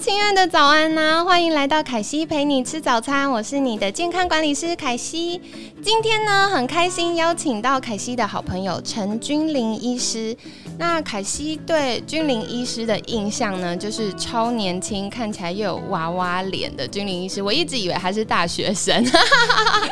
亲爱的早安呐、欢迎来到凯西陪你吃早餐，我是你的健康管理师凯西。今天呢，很开心邀请到凯西的好朋友陈君玲医师。那凯西对君玲医师的印象呢，就是超年轻，看起来又有娃娃脸的君玲医师。我一直以为他是大学生，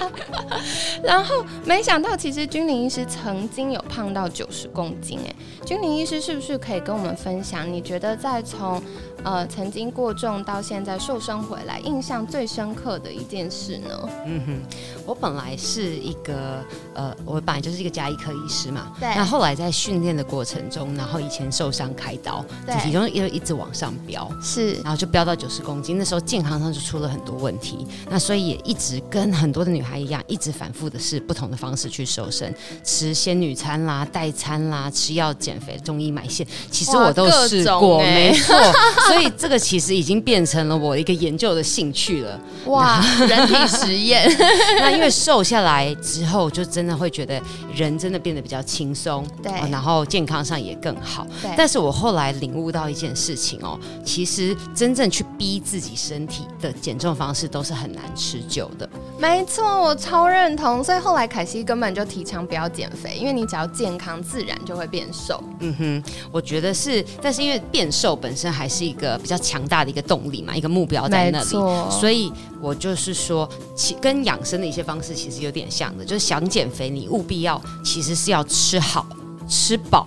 然后没想到其实君玲医师曾经有胖到九十公斤。哎，君玲医师是不是可以跟我们分享？你觉得在从呃曾经过重到现在瘦身回来，印象最深刻的一件事呢？嗯哼，我本来是一个呃，我本来就是一个加医科医师嘛。对那后来在训练的过程中，然后以前受伤开刀，对体重又一直往上飙，是然后就飙到九十公斤。那时候健康上就出了很多问题，那所以也一直跟很多的女孩一样，一直反复的是不同的方式去瘦身，吃仙女餐啦、代餐啦，吃药减肥、中医埋线，其实我都试过，欸没错。所以这个其实已经变成了我一个研究的兴趣了。哇，人体实验，那因为瘦下来之后，就真的会觉得人真的变得比较轻松，对哦然后健康上也更好。对但是我后来领悟到一件事情哦，其实真正去逼自己身体的减重方式都是很难持久的。没错，我超认同。所以后来凯西根本就提倡不要减肥，因为你只要健康，自然就会变瘦。嗯哼，我觉得是，但是因为变瘦本身还是一个比较强大的一个动力嘛，一个目标在那里。所以我就是说，其跟养生的一些方式其实有点像的，就是想减肥，你务必要其实是要吃好、吃饱，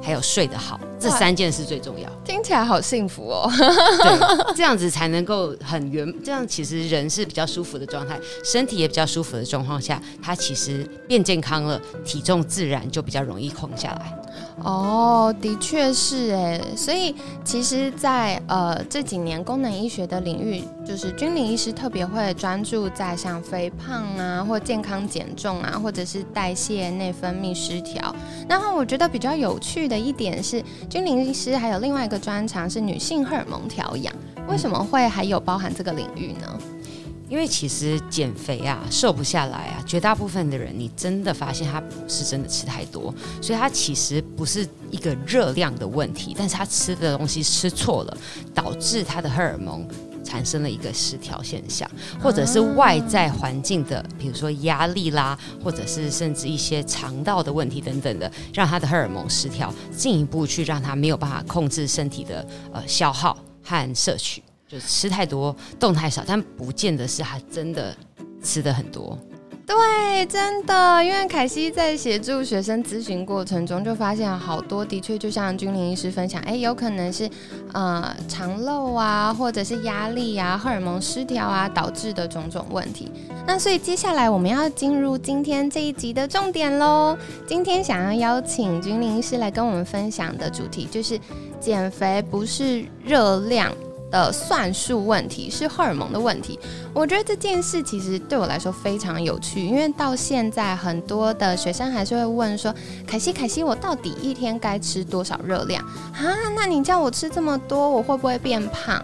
还有睡得好，这三件事最重要。听起来好幸福哦。对，这样子才能够很圆。这样其实人是比较舒服的状态，身体也比较舒服的状况下，他其实变健康了，体重自然就比较容易控下来。哦，的确是哎，所以其实在，呃这几年功能医学的领域，就是君临医师特别会专注在像肥胖啊，或健康减重啊，或者是代谢、内分泌失调。然后我觉得比较有趣的一点是，君临医师还有另外一个专长是女性荷尔蒙调养，为什么会还有包含这个领域呢？因为其实减肥啊，瘦不下来啊，绝大部分的人，你真的发现他不是真的吃太多，所以他其实不是一个热量的问题，但是他吃的东西吃错了，导致他的荷尔蒙。产生了一个失调现象，或者是外在环境的，比如说压力啦，或者是甚至一些肠道的问题等等的，让他的荷尔蒙失调，进一步去让他没有办法控制身体的呃消耗和摄取。就吃太多，动太少，但不见得是他真的吃的很多。对，真的，因为凯西在协助学生咨询过程中，就发现好多的确就像君临医师分享，哎，有可能是呃肠漏啊，或者是压力啊、荷尔蒙失调啊导致的种种问题。那所以接下来我们要进入今天这一集的重点喽。今天想要邀请君临医师来跟我们分享的主题就是减肥不是热量。的算术问题是荷尔蒙的问题，我觉得这件事其实对我来说非常有趣，因为到现在很多的学生还是会问说：“凯西，凯西，我到底一天该吃多少热量啊？那你叫我吃这么多，我会不会变胖？”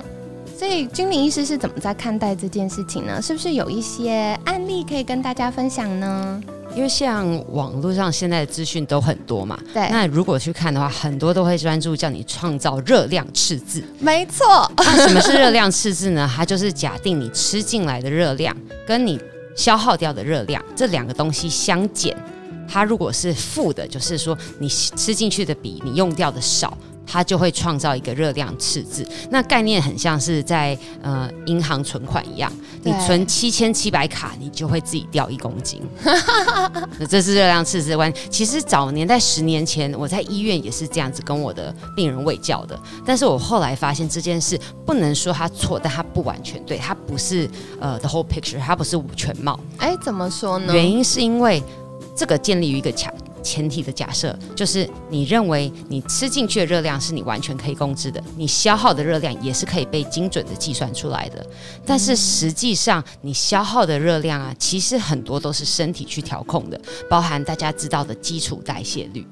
所以君临医师是怎么在看待这件事情呢？是不是有一些案例可以跟大家分享呢？因为像网络上现在的资讯都很多嘛，对，那如果去看的话，很多都会专注叫你创造热量赤字。没错，那什么是热量赤字呢？它就是假定你吃进来的热量跟你消耗掉的热量这两个东西相减，它如果是负的，就是说你吃进去的比你用掉的少。它就会创造一个热量赤字，那概念很像是在呃银行存款一样，你存七千七百卡，你就会自己掉一公斤，那 这是热量赤字的关系。其实早年在十年前，我在医院也是这样子跟我的病人喂教的，但是我后来发现这件事不能说它错，但它不完全对，它不是呃 the whole picture，它不是全貌。哎，怎么说呢？原因是因为这个建立于一个假前提的假设，就是你认为你吃进去的热量是你完全可以控制的，你消耗的热量也是可以被精准的计算出来的。但是实际上，你消耗的热量啊，其实很多都是身体去调控的，包含大家知道的基础代谢率。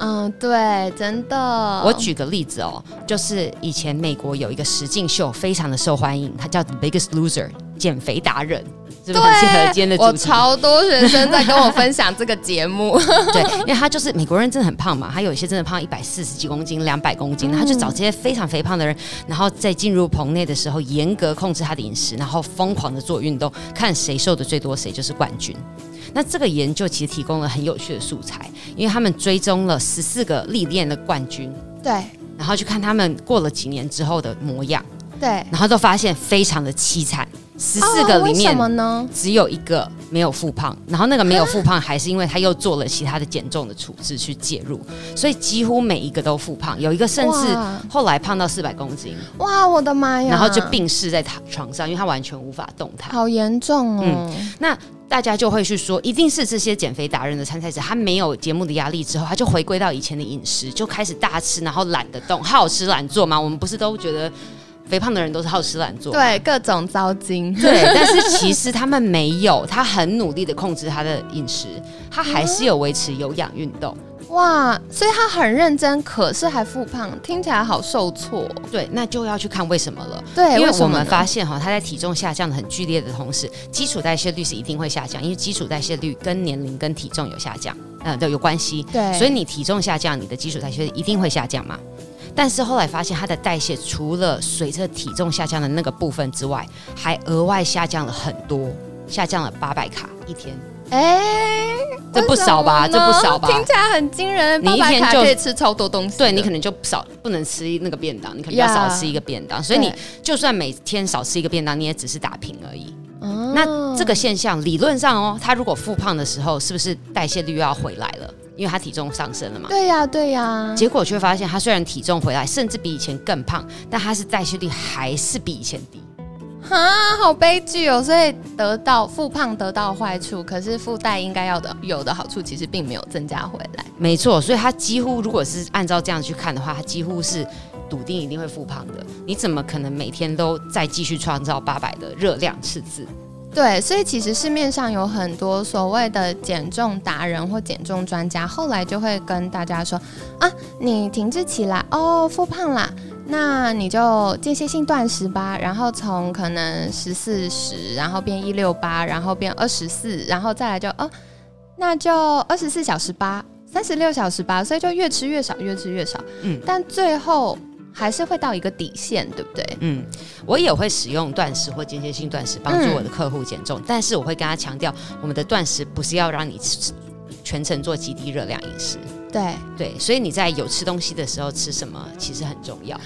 嗯，对，真的。我举个例子哦，就是以前美国有一个实境秀，非常的受欢迎，它叫《The Biggest Loser》，减肥达人。是不是很契合今天的主题？我超多学生在跟我分享这个节目。对，因为他就是美国人，真的很胖嘛。他有一些真的胖一百四十几公斤、两百公斤，他就找这些非常肥胖的人，然后在进入棚内的时候，严格控制他的饮食，然后疯狂的做运动，看谁瘦的最多，谁就是冠军。那这个研究其实提供了很有趣的素材，因为他们追踪了十四个历练的冠军，对，然后去看他们过了几年之后的模样，对，然后都发现非常的凄惨。十四个里面，什么呢？只有一个没有复胖，然后那个没有复胖，还是因为他又做了其他的减重的处置去介入，所以几乎每一个都复胖，有一个甚至后来胖到四百公斤。哇，我的妈呀！然后就病逝在躺床上，因为他完全无法动弹，好严重哦。那大家就会去说，一定是这些减肥达人的参赛者，他没有节目的压力之后，他就回归到以前的饮食，就开始大吃，然后懒得动，好吃懒做嘛。我们不是都觉得？肥胖的人都是好吃懒做，对各种糟精，对。但是其实他们没有，他很努力的控制他的饮食，他还是有维持有氧运动。哇，所以他很认真，可是还复胖，听起来好受挫。对，那就要去看为什么了。对，因为我们发现哈，他在体重下降的很剧烈的同时，基础代谢率是一定会下降，因为基础代谢率跟年龄跟体重有下降，嗯，都有关系。对，所以你体重下降，你的基础代谢一定会下降嘛。但是后来发现，它的代谢除了随着体重下降的那个部分之外，还额外下降了很多，下降了八百卡一天。哎，这不少吧？这不少吧？听起来很惊人。你一天就可以吃超多东西。对你可能就少不能吃那个便当，你可能要少吃一个便当。所以你就算每天少吃一个便当，你也只是打平而已。那这个现象理论上哦，他如果复胖的时候，是不是代谢率又要回来了？因为他体重上升了嘛，对呀对呀，结果却发现他虽然体重回来，甚至比以前更胖，但他是代谢率还是比以前低，啊，好悲剧哦！所以得到复胖得到坏处，可是附带应该要的有的好处其实并没有增加回来。没错，所以他几乎如果是按照这样去看的话，他几乎是笃定一定会复胖的。你怎么可能每天都在继续创造八百的热量赤字？对，所以其实市面上有很多所谓的减重达人或减重专家，后来就会跟大家说啊，你停滞起来哦，复胖啦，那你就间歇性断食吧，然后从可能十四十，然后变一六八，然后变二十四，然后再来就哦，那就二十四小时八，三十六小时八，所以就越吃越少，越吃越少，嗯，但最后。还是会到一个底线，对不对？嗯，我也会使用断食或间歇性断食帮助我的客户减重，但是我会跟他强调，我们的断食不是要让你吃全程做极低热量饮食。对对，所以你在有吃东西的时候吃什么其实很重要，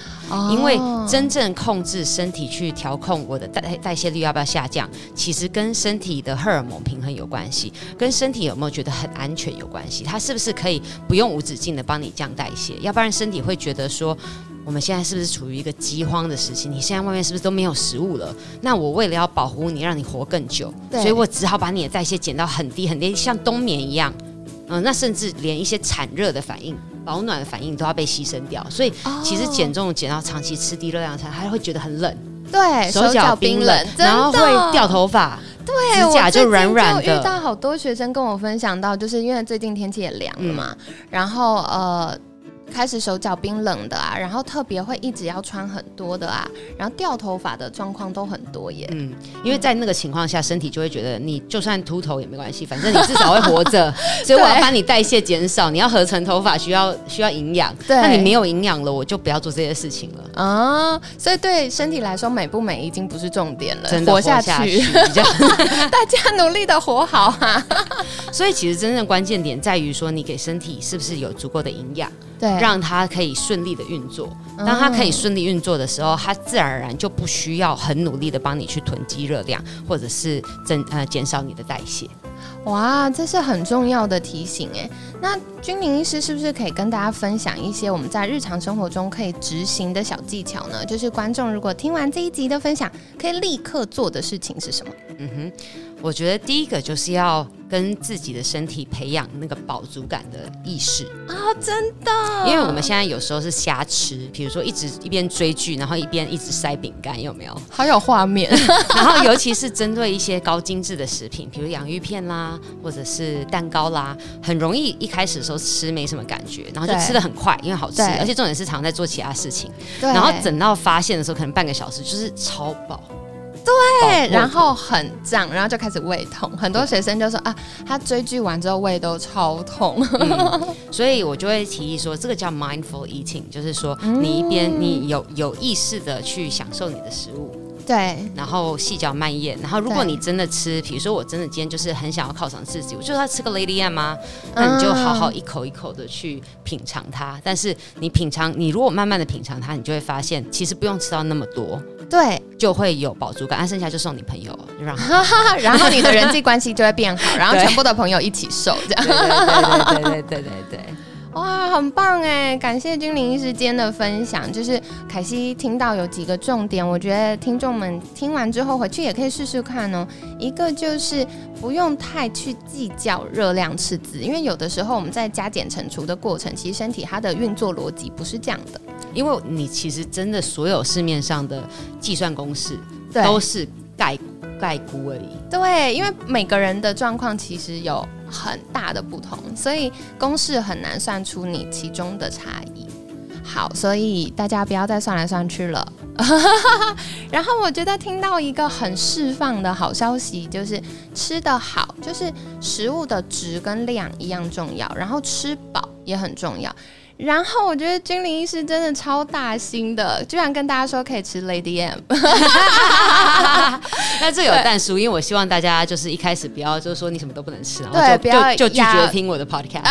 因为真正控制身体去调控我的代代谢率要不要下降，其实跟身体的荷尔蒙平衡有关系，跟身体有没有觉得很安全有关系。它是不是可以不用无止境的帮你降代谢？要不然身体会觉得说。我们现在是不是处于一个饥荒的时期？你现在外面是不是都没有食物了？那我为了要保护你，让你活更久，所以我只好把你的代谢减到很低很低，像冬眠一样。嗯，那甚至连一些产热的反应、保暖的反应都要被牺牲掉。所以其实减重减到长期吃低热量餐，还会觉得很冷，对，手脚冰冷，然后会掉头发，对，指甲就软软的。遇到好多学生跟我分享到，就是因为最近天气也凉了嘛，然后呃。开始手脚冰冷的啊，然后特别会一直要穿很多的啊，然后掉头发的状况都很多耶。嗯，因为在那个情况下，身体就会觉得你就算秃头也没关系，反正你至少会活着，所以我要把你代谢减少。你要合成头发需要需要营养，那你没有营养了，我就不要做这些事情了啊。所以对身体来说，美不美已经不是重点了，真的活下去，大家努力的活好哈。所以其实真正关键点在于说，你给身体是不是有足够的营养。对，让它可以顺利的运作。当它可以顺利运作的时候，它自然而然就不需要很努力的帮你去囤积热量，或者是增呃减少你的代谢。哇，这是很重要的提醒哎。那君临医师是不是可以跟大家分享一些我们在日常生活中可以执行的小技巧呢？就是观众如果听完这一集的分享，可以立刻做的事情是什么？嗯哼，我觉得第一个就是要。跟自己的身体培养那个饱足感的意识。啊，真的，因为我们现在有时候是瞎吃，比如说一直一边追剧，然后一边一直塞饼干，有没有？好有画面。然后尤其是针对一些高精致的食品，比如洋芋片啦，或者是蛋糕啦，很容易一开始的时候吃没什么感觉，然后就吃的很快，因为好吃，而且重点是常常在做其他事情，然后等到发现的时候，可能半个小时就是超饱。对，然后很胀，然后就开始胃痛。很多学生就说啊，他追剧完之后胃都超痛。嗯，所以我就会提议说，这个叫 mindful eating，就是说嗯你一边你有有意识的去享受你的食物，对，然后细嚼慢咽。然后如果你真的吃，比如说我真的今天就是很想要犒赏自己，我就要吃个 Lady Anne 吗？那你就好好一口一口的去品尝它。但是你品尝，你如果慢慢的品尝它，你就会发现其实不用吃到那么多，对，就会有饱足感。那剩下就送你朋友，然后然后你的人际关系就会变好，然后全部的朋友一起瘦，这样，对对对对对对。哇，很棒哎！感谢君临医师今天的分享，就是凯西听到有几个重点，我觉得听众们听完之后回去也可以试试看哦。一个就是不用太去计较热量赤字，因为有的时候我们在加减乘除的过程，其实身体它的运作逻辑不是这样的。因为你其实真的所有市面上的计算公式对都是概概估而已。对，因为每个人的状况其实有很大的不同，所以公式很难算出你其中的差异。好，所以大家不要再算来算去了。然后我觉得听到一个很释放的好消息，就是吃得好，就是食物的值跟量一样重要，然后吃饱也很重要。然后我觉得君临医师真的超大心的，居然跟大家说可以吃 Lady M，那这有淡书，因为我希望大家就是一开始不要就是说你什么都不能吃，然后就不要就就拒绝听我的 podcast。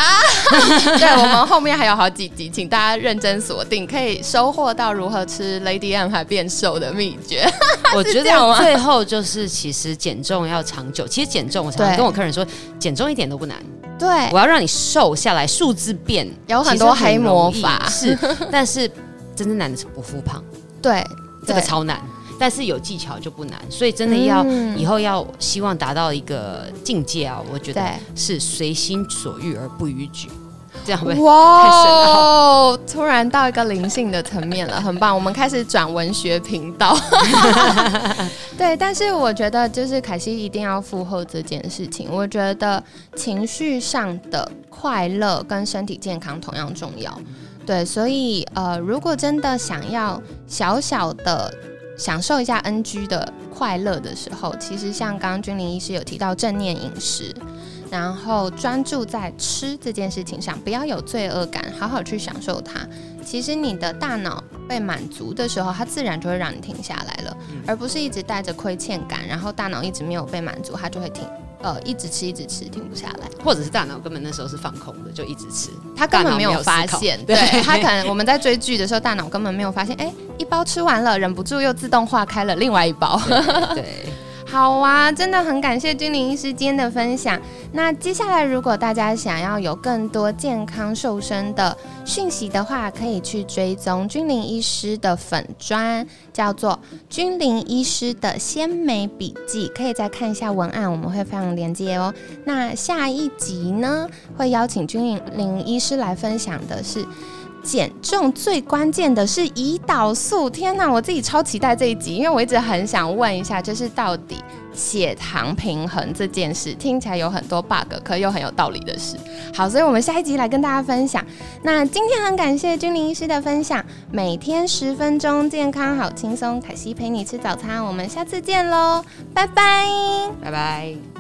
对我们后面还有好几集，请大家认真锁定，可以收获到如何吃 Lady M 还变瘦的秘诀。我觉得最后就是其实减重要长久，其实减重我常常跟我客人说，减重一点都不难，对，我要让你瘦下来，数字变，有很多黑魔法。是，但是真正难的是不复胖，对，这个超难。但是有技巧就不难，所以真的要、嗯。以后要希望达到一个境界啊，我觉得是随心所欲而不逾矩，哇，突然到一个灵性的层面了，很棒。我们开始转文学频道。对，但是我觉得就是凯西一定要附和这件事情。我觉得情绪上的快乐跟身体健康同样重要。对，所以呃，如果真的想要小小的享受一下 NG 的快乐的时候，其实像刚刚君临医师有提到正念饮食，然后专注在吃这件事情上，不要有罪恶感，好好去享受它。其实你的大脑被满足的时候，它自然就会让你停下来了，而不是一直带着亏欠感，然后大脑一直没有被满足，它就会停，呃，一直吃一直吃，停不下来。或者是大脑根本那时候是放空的，就一直吃。他根本没有发现，对对他可能我们在追剧的时候，大脑根本没有发现，哎，一包吃完了，忍不住又自动化开了另外一包。对，好啊，真的很感谢君临医师今天的分享。那接下来，如果大家想要有更多健康瘦身的讯息的话，可以去追踪君临医师的粉砖，叫做“君临医师的鲜美笔记”，可以再看一下文案，我们会放链接哦。那下一集呢，会邀请君临医师来分享的是。减重最关键的是胰岛素，天哪！我自己超期待这一集，因为我一直很想问一下，就是到底血糖平衡这件事，听起来有很多 bug，可又很有道理的事。好，所以我们下一集来跟大家分享。那今天很感谢君临医师的分享，每天十分钟，健康好轻松，凯西陪你吃早餐，我们下次见喽，拜拜。拜拜。